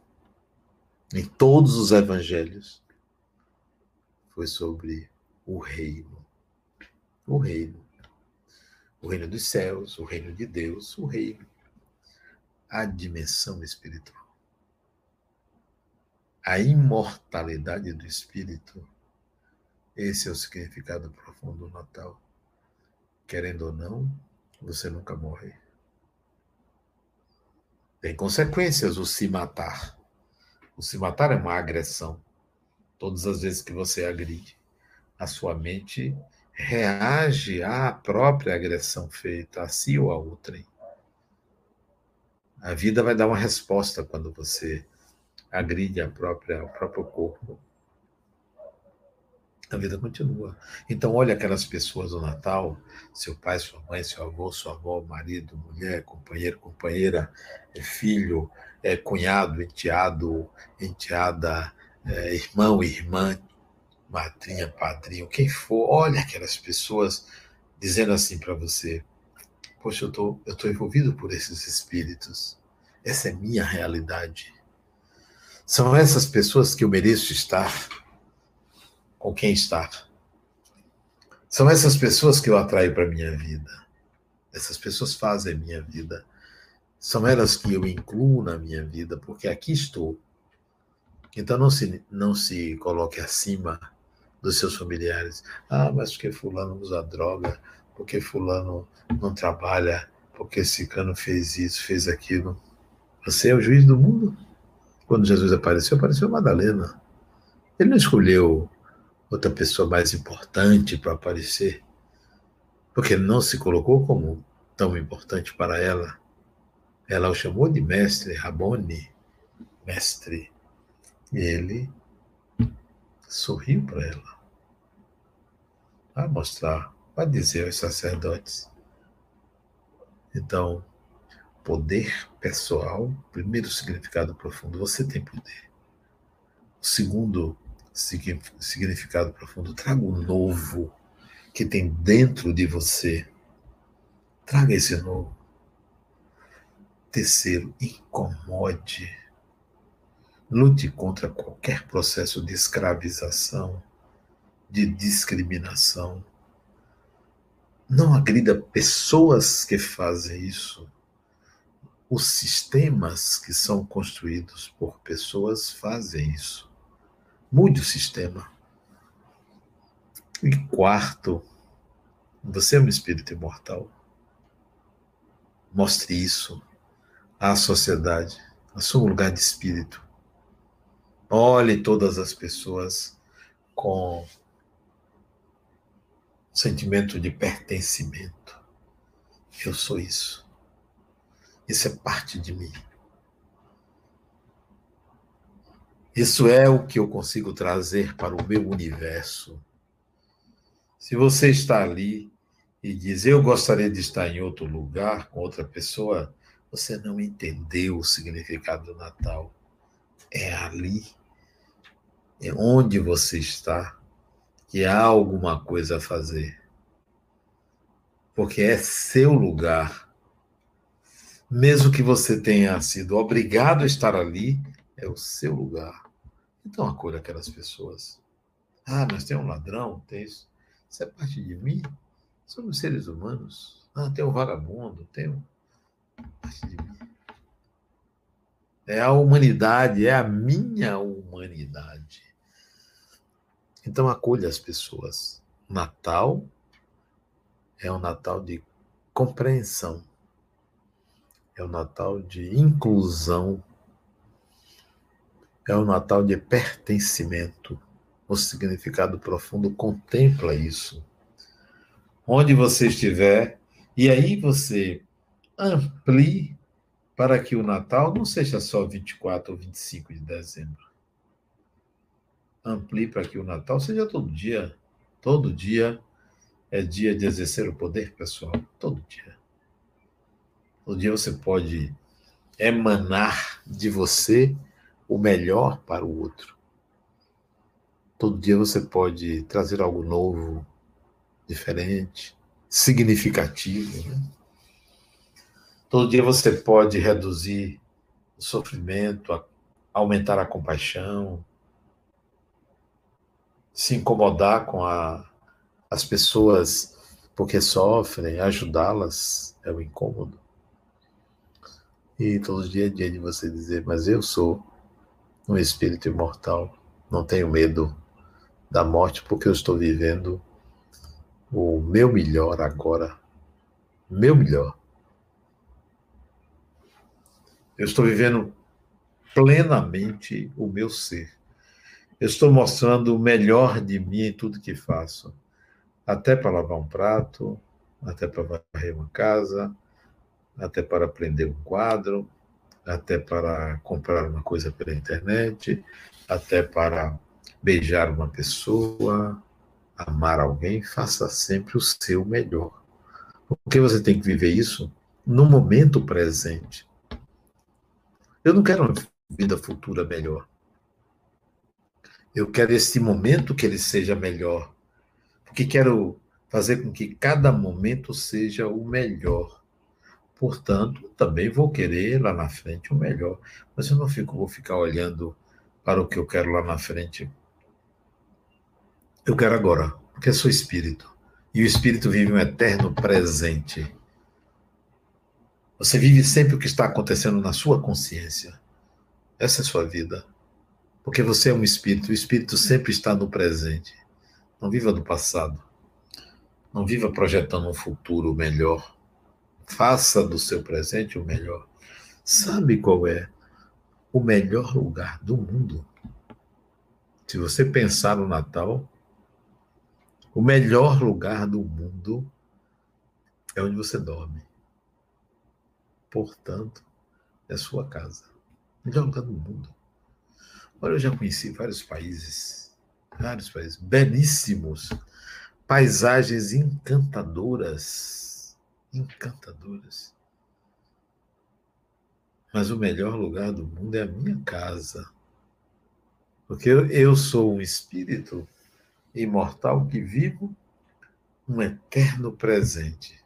em todos os evangelhos foi sobre o reino. O reino. O reino dos céus, o reino de Deus, o reino. A dimensão espiritual. A imortalidade do espírito. Esse é o significado profundo do Natal. Querendo ou não, você nunca morre. Tem consequências o se matar. O se matar é uma agressão. Todas as vezes que você agride, a sua mente reage à própria agressão feita a si ou a outrem. A vida vai dar uma resposta quando você agride a própria, o próprio corpo. A vida continua. Então, olha aquelas pessoas do Natal, seu pai, sua mãe, seu avô, sua avó, marido, mulher, companheiro, companheira, filho, é, cunhado, enteado, enteada, é, irmão, irmã, madrinha, padrinho, quem for, olha aquelas pessoas dizendo assim para você: Poxa, eu tô, eu tô envolvido por esses espíritos, essa é minha realidade. São essas pessoas que eu mereço estar com quem estar. São essas pessoas que eu atraio para minha vida. Essas pessoas fazem a minha vida. São elas que eu incluo na minha vida, porque aqui estou. Então não se, não se coloque acima dos seus familiares. Ah, mas porque fulano usa droga, porque fulano não trabalha, porque esse fez isso, fez aquilo. Você é o juiz do mundo? Quando Jesus apareceu, apareceu Madalena. Ele não escolheu outra pessoa mais importante para aparecer, porque não se colocou como tão importante para ela. Ela o chamou de mestre, Rabone, mestre. E ele sorriu para ela. Vai mostrar, vai dizer aos sacerdotes. Então, poder pessoal, primeiro significado profundo, você tem poder. O segundo significado profundo, traga o novo que tem dentro de você. Traga esse novo. Terceiro, incomode. Lute contra qualquer processo de escravização, de discriminação. Não agrida pessoas que fazem isso. Os sistemas que são construídos por pessoas fazem isso. Mude o sistema. E quarto, você é um espírito imortal. Mostre isso à sociedade, assuma um lugar de espírito. Olhe todas as pessoas com sentimento de pertencimento. Eu sou isso. Isso é parte de mim. Isso é o que eu consigo trazer para o meu universo. Se você está ali e diz, eu gostaria de estar em outro lugar, com outra pessoa, você não entendeu o significado do Natal. É ali, é onde você está, que há alguma coisa a fazer. Porque é seu lugar. Mesmo que você tenha sido obrigado a estar ali, é o seu lugar. Então acolha aquelas pessoas. Ah, mas tem um ladrão, tem isso. Isso é parte de mim. Somos seres humanos. Ah, tem um vagabundo, tem um parte de mim. É a humanidade, é a minha humanidade. Então acolha as pessoas. Natal é um Natal de compreensão. É um Natal de inclusão. É um Natal de pertencimento. O significado profundo contempla isso. Onde você estiver, e aí você amplie para que o Natal não seja só 24 ou 25 de dezembro. amplie para que o Natal seja todo dia. Todo dia é dia de exercer o poder pessoal. Todo dia. Todo dia você pode emanar de você o melhor para o outro. Todo dia você pode trazer algo novo, diferente, significativo. Né? Todo dia você pode reduzir o sofrimento, aumentar a compaixão, se incomodar com a, as pessoas porque sofrem, ajudá-las é o incômodo. E todo dia é dia de você dizer, mas eu sou um espírito imortal, não tenho medo da morte porque eu estou vivendo o meu melhor agora. Meu melhor. Eu estou vivendo plenamente o meu ser. Eu estou mostrando o melhor de mim em tudo que faço. Até para lavar um prato, até para varrer uma casa, até para aprender um quadro, até para comprar uma coisa pela internet, até para beijar uma pessoa, amar alguém, faça sempre o seu melhor. Porque você tem que viver isso no momento presente. Eu não quero uma vida futura melhor. Eu quero esse momento que ele seja melhor. Porque quero fazer com que cada momento seja o melhor. Portanto, também vou querer lá na frente o melhor. Mas eu não fico, vou ficar olhando para o que eu quero lá na frente eu quero agora, porque sou espírito. E o espírito vive um eterno presente. Você vive sempre o que está acontecendo na sua consciência. Essa é a sua vida. Porque você é um espírito, o espírito sempre está no presente. Não viva do passado. Não viva projetando um futuro melhor. Faça do seu presente o melhor. Sabe qual é o melhor lugar do mundo? Se você pensar no Natal, o melhor lugar do mundo é onde você dorme. Portanto, é a sua casa. O melhor lugar do mundo. Olha, eu já conheci vários países, vários países belíssimos, paisagens encantadoras, encantadoras. Mas o melhor lugar do mundo é a minha casa. Porque eu, sou um espírito imortal que vivo um eterno presente.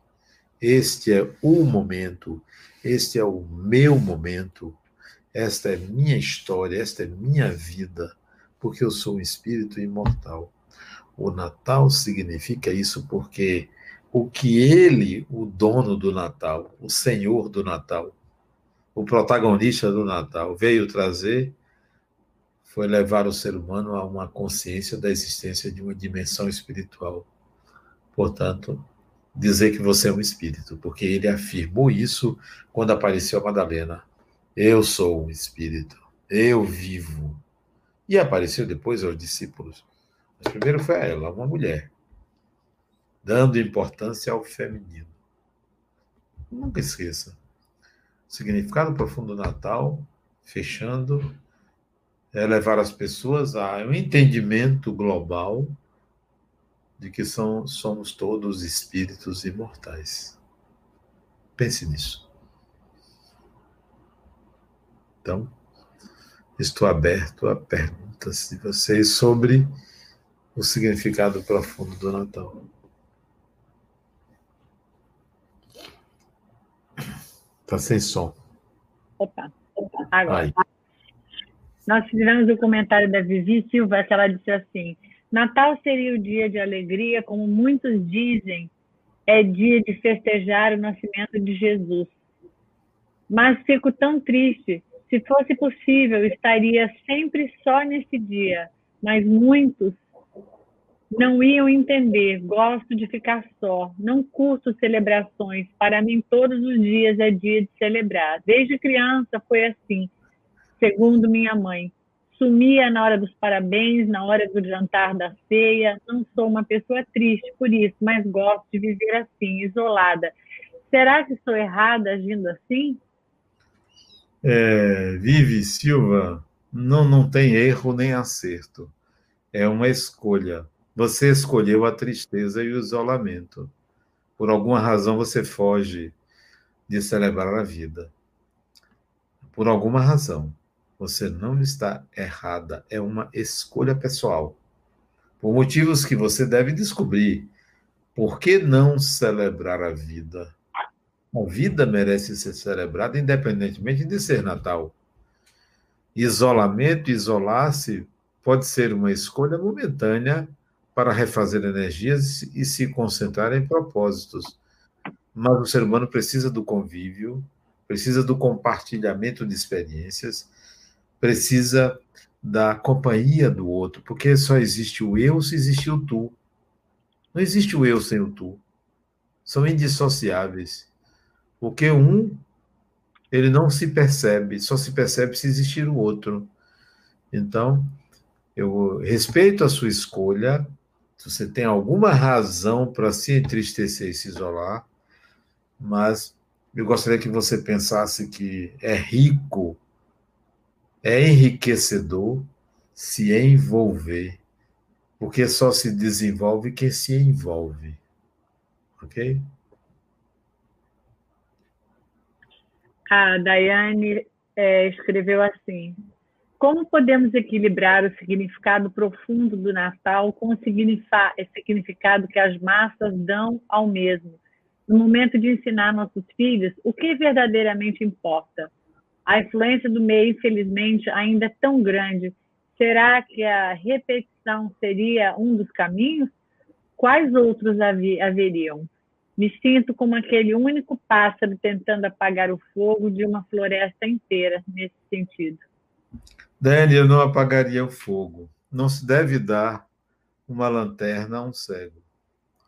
Este é o momento, este é o meu momento, esta é minha história, esta é minha vida, porque eu sou um espírito imortal. O Natal significa isso porque o que ele, o dono do Natal, o senhor do Natal, o protagonista do Natal, veio trazer foi levar o ser humano a uma consciência da existência de uma dimensão espiritual. Portanto, dizer que você é um espírito, porque ele afirmou isso quando apareceu a Madalena. Eu sou um espírito, eu vivo. E apareceu depois aos discípulos. Mas primeiro foi a ela, uma mulher, dando importância ao feminino. Nunca esqueça. significado profundo do Natal, fechando é levar as pessoas a um entendimento global de que são, somos todos espíritos imortais. Pense nisso. Então, estou aberto a perguntas de vocês sobre o significado profundo do Natal. Está sem som. Opa, agora. Aí. Nós fizemos o comentário da Vivi Silva, que ela disse assim: Natal seria o dia de alegria, como muitos dizem, é dia de festejar o nascimento de Jesus. Mas fico tão triste. Se fosse possível, estaria sempre só nesse dia, mas muitos não iam entender. Gosto de ficar só, não curto celebrações. Para mim, todos os dias é dia de celebrar. Desde criança foi assim segundo minha mãe. Sumia na hora dos parabéns, na hora do jantar da ceia. Não sou uma pessoa triste por isso, mas gosto de viver assim, isolada. Será que estou errada agindo assim? É, Vive Silva, não, não tem erro nem acerto. é uma escolha. Você escolheu a tristeza e o isolamento. Por alguma razão você foge de celebrar a vida. Por alguma razão. Você não está errada. É uma escolha pessoal. Por motivos que você deve descobrir. Por que não celebrar a vida? A vida merece ser celebrada independentemente de ser Natal. Isolamento, isolar-se, pode ser uma escolha momentânea para refazer energias e se concentrar em propósitos. Mas o ser humano precisa do convívio, precisa do compartilhamento de experiências, precisa da companhia do outro, porque só existe o eu se existe o tu. Não existe o eu sem o tu. São indissociáveis. Porque um, ele não se percebe, só se percebe se existir o outro. Então, eu respeito a sua escolha. Se você tem alguma razão para se entristecer e se isolar, mas eu gostaria que você pensasse que é rico, é enriquecedor se envolver, porque só se desenvolve quem se envolve. Ok? A Daiane é, escreveu assim: Como podemos equilibrar o significado profundo do Natal com o significado que as massas dão ao mesmo? No momento de ensinar nossos filhos, o que verdadeiramente importa? A influência do meio, infelizmente, ainda é tão grande. Será que a repetição seria um dos caminhos? Quais outros haveriam? Me sinto como aquele único pássaro tentando apagar o fogo de uma floresta inteira, nesse sentido. Dani, eu não apagaria o fogo. Não se deve dar uma lanterna a um cego.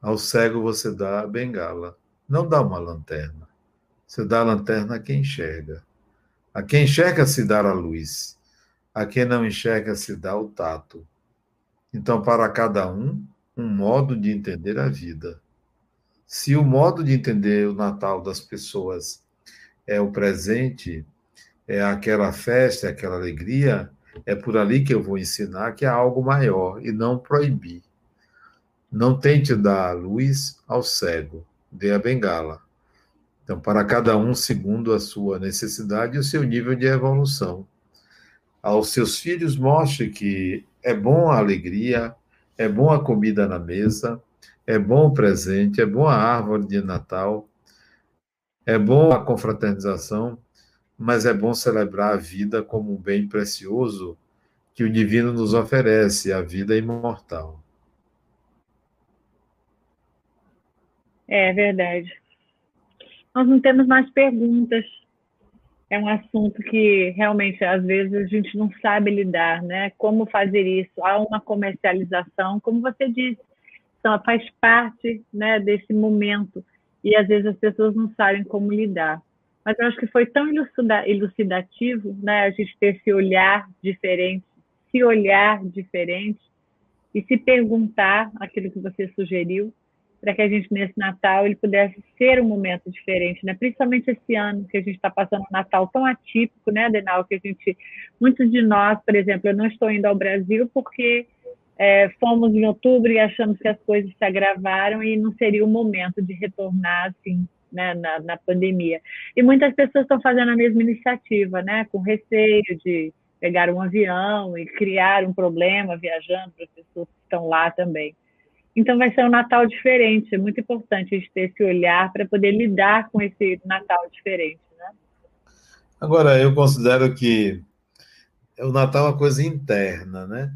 Ao cego você dá a bengala. Não dá uma lanterna. Você dá a lanterna a quem enxerga. A quem enxerga se dá a luz. A quem não enxerga se dá o tato. Então, para cada um, um modo de entender a vida. Se o modo de entender o Natal das pessoas é o presente, é aquela festa, é aquela alegria, é por ali que eu vou ensinar que é algo maior e não proibir. Não tente dar luz ao cego, dê a bengala. Então, para cada um, segundo a sua necessidade e o seu nível de evolução. Aos seus filhos, mostre que é bom a alegria, é bom a comida na mesa, é bom o presente, é bom a árvore de Natal, é bom a confraternização, mas é bom celebrar a vida como um bem precioso que o divino nos oferece, a vida imortal. É verdade. Nós não temos mais perguntas. É um assunto que realmente às vezes a gente não sabe lidar, né? Como fazer isso? Há uma comercialização, como você disse, então, faz parte né, desse momento e às vezes as pessoas não sabem como lidar. Mas eu acho que foi tão elucidativo né, a gente ter esse olhar diferente, se olhar diferente e se perguntar aquilo que você sugeriu, para que a gente, nesse Natal, ele pudesse ser um momento diferente, né? principalmente esse ano que a gente está passando um Natal tão atípico, né, Denal, que a gente, muitos de nós, por exemplo, eu não estou indo ao Brasil porque é, fomos em outubro e achamos que as coisas se agravaram e não seria o momento de retornar assim né, na, na pandemia. E muitas pessoas estão fazendo a mesma iniciativa, né, com receio de pegar um avião e criar um problema viajando para as pessoas que estão lá também. Então vai ser um Natal diferente, é muito importante a gente ter esse olhar para poder lidar com esse Natal diferente. Né? Agora, eu considero que o Natal é uma coisa interna, né?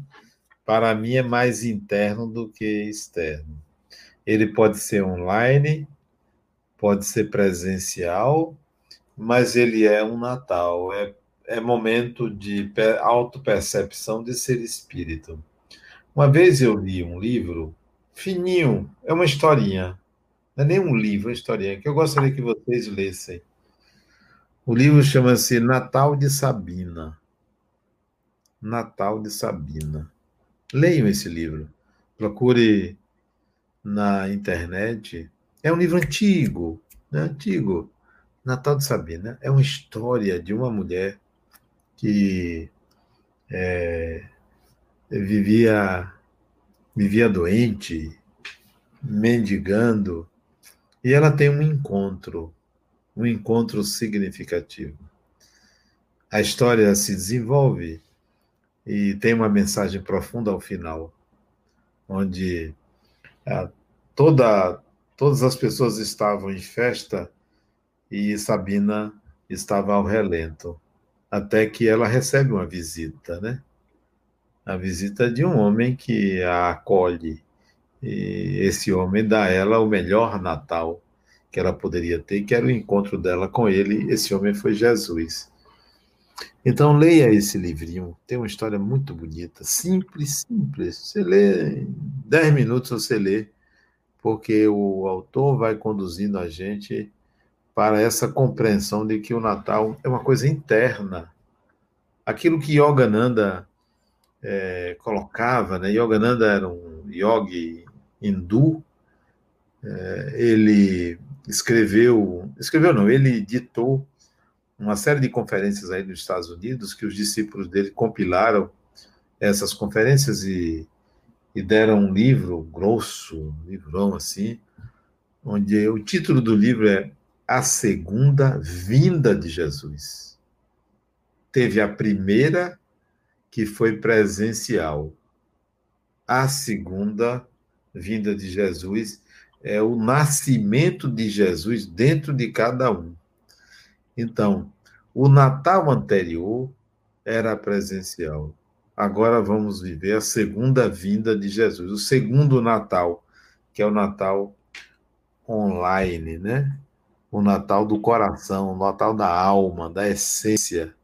para mim, é mais interno do que externo. Ele pode ser online, pode ser presencial, mas ele é um Natal, é, é momento de autopercepção de ser espírito. Uma vez eu li um livro fininho, é uma historinha, não é nem um livro, é uma historinha, que eu gostaria que vocês lessem. O livro chama-se Natal de Sabina. Natal de Sabina. Leiam esse livro. Procure na internet. É um livro antigo, né? antigo. Natal de Sabina é uma história de uma mulher que é, vivia vivia doente, mendigando, e ela tem um encontro, um encontro significativo. A história se desenvolve e tem uma mensagem profunda ao final, onde ah, toda, todas as pessoas estavam em festa e Sabina estava ao relento, até que ela recebe uma visita, né? A visita de um homem que a acolhe. E esse homem dá a ela o melhor Natal que ela poderia ter, que era o encontro dela com ele. Esse homem foi Jesus. Então, leia esse livrinho. Tem uma história muito bonita, simples, simples. Você lê em 10 minutos, você lê, porque o autor vai conduzindo a gente para essa compreensão de que o Natal é uma coisa interna. Aquilo que Yogananda é, colocava, né? Yogananda era um yogi hindu, é, ele escreveu, escreveu não, ele ditou uma série de conferências aí nos Estados Unidos que os discípulos dele compilaram essas conferências e, e deram um livro grosso, um livrão assim, onde o título do livro é a segunda vinda de Jesus. Teve a primeira, que foi presencial. A segunda vinda de Jesus é o nascimento de Jesus dentro de cada um. Então, o Natal anterior era presencial. Agora vamos viver a segunda vinda de Jesus, o segundo Natal, que é o Natal online, né? o Natal do coração, o Natal da alma, da essência.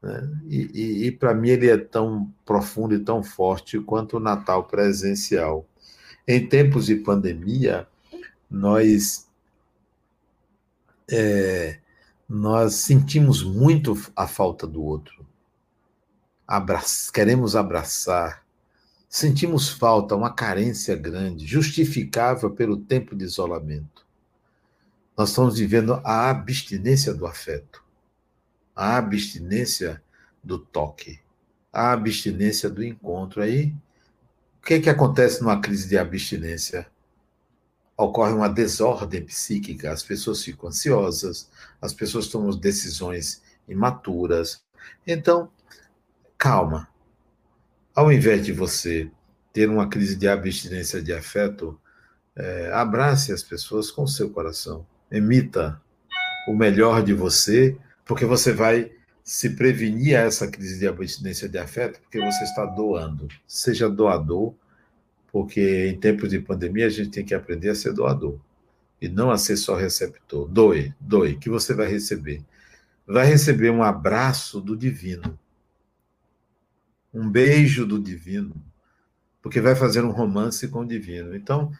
Né? E, e, e para mim ele é tão profundo e tão forte quanto o Natal presencial. Em tempos de pandemia, nós é, nós sentimos muito a falta do outro. Queremos abraçar. Sentimos falta, uma carência grande, justificável pelo tempo de isolamento. Nós estamos vivendo a abstinência do afeto, a abstinência do toque, a abstinência do encontro. Aí, o que, é que acontece numa crise de abstinência? Ocorre uma desordem psíquica, as pessoas ficam ansiosas, as pessoas tomam decisões imaturas. Então, calma. Ao invés de você ter uma crise de abstinência de afeto, é, abrace as pessoas com seu coração emita o melhor de você, porque você vai se prevenir a essa crise de abstinência de afeto, porque você está doando. Seja doador, porque em tempos de pandemia a gente tem que aprender a ser doador e não a ser só receptor. Doe, doe, que você vai receber. Vai receber um abraço do divino, um beijo do divino, porque vai fazer um romance com o divino. Então,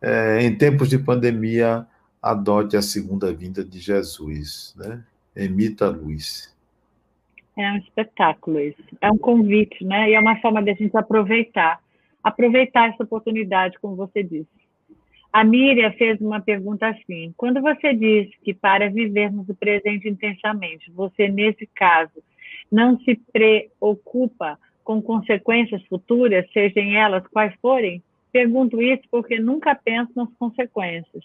é, em tempos de pandemia, adote a segunda vinda de Jesus, né? Emita a luz. É um espetáculo isso. É um convite, né? E é uma forma de a gente aproveitar. Aproveitar essa oportunidade, como você disse. A Miriam fez uma pergunta assim: quando você diz que para vivermos o presente intensamente, você, nesse caso, não se preocupa com consequências futuras, sejam elas quais forem? Pergunto isso porque nunca penso nas consequências.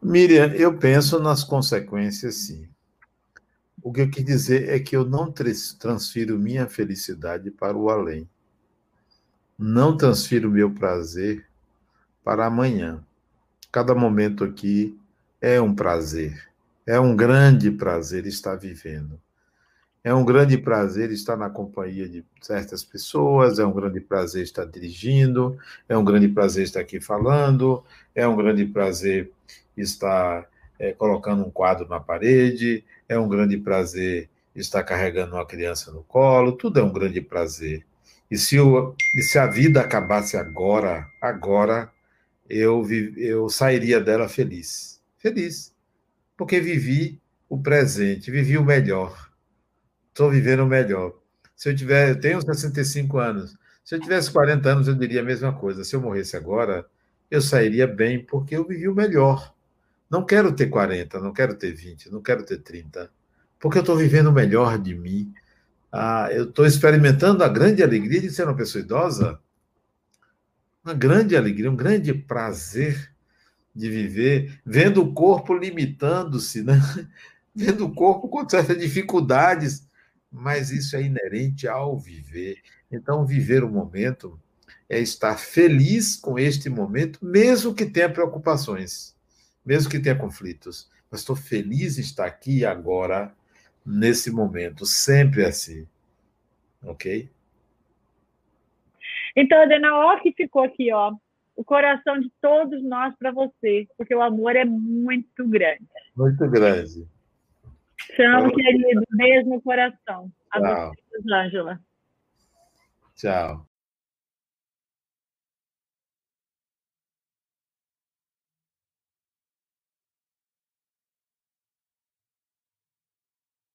Miriam, eu penso nas consequências, sim. O que eu quis dizer é que eu não transfiro minha felicidade para o além. Não transfiro meu prazer para amanhã. Cada momento aqui é um prazer. É um grande prazer estar vivendo. É um grande prazer estar na companhia de certas pessoas, é um grande prazer estar dirigindo, é um grande prazer estar aqui falando, é um grande prazer estar é, colocando um quadro na parede, é um grande prazer estar carregando uma criança no colo, tudo é um grande prazer. E se, o, e se a vida acabasse agora, agora, eu, eu sairia dela feliz. Feliz. Porque vivi o presente, vivi o melhor. Estou vivendo melhor. Se eu tiver, eu tenho 65 anos. Se eu tivesse 40 anos, eu diria a mesma coisa. Se eu morresse agora, eu sairia bem, porque eu vivi o melhor. Não quero ter 40, não quero ter 20, não quero ter 30, porque eu estou vivendo o melhor de mim. Ah, eu estou experimentando a grande alegria de ser uma pessoa idosa. uma grande alegria, um grande prazer de viver, vendo o corpo limitando-se, né? vendo o corpo com certas dificuldades, mas isso é inerente ao viver. Então, viver o momento é estar feliz com este momento, mesmo que tenha preocupações, mesmo que tenha conflitos. Mas estou feliz em estar aqui agora, nesse momento, sempre assim. Ok? Então, Adena, ó que ficou aqui, ó. O coração de todos nós para você, porque o amor é muito grande. Muito grande. Chamo, querido. Beijo no coração. A Tchau. você, Ângela. Tchau.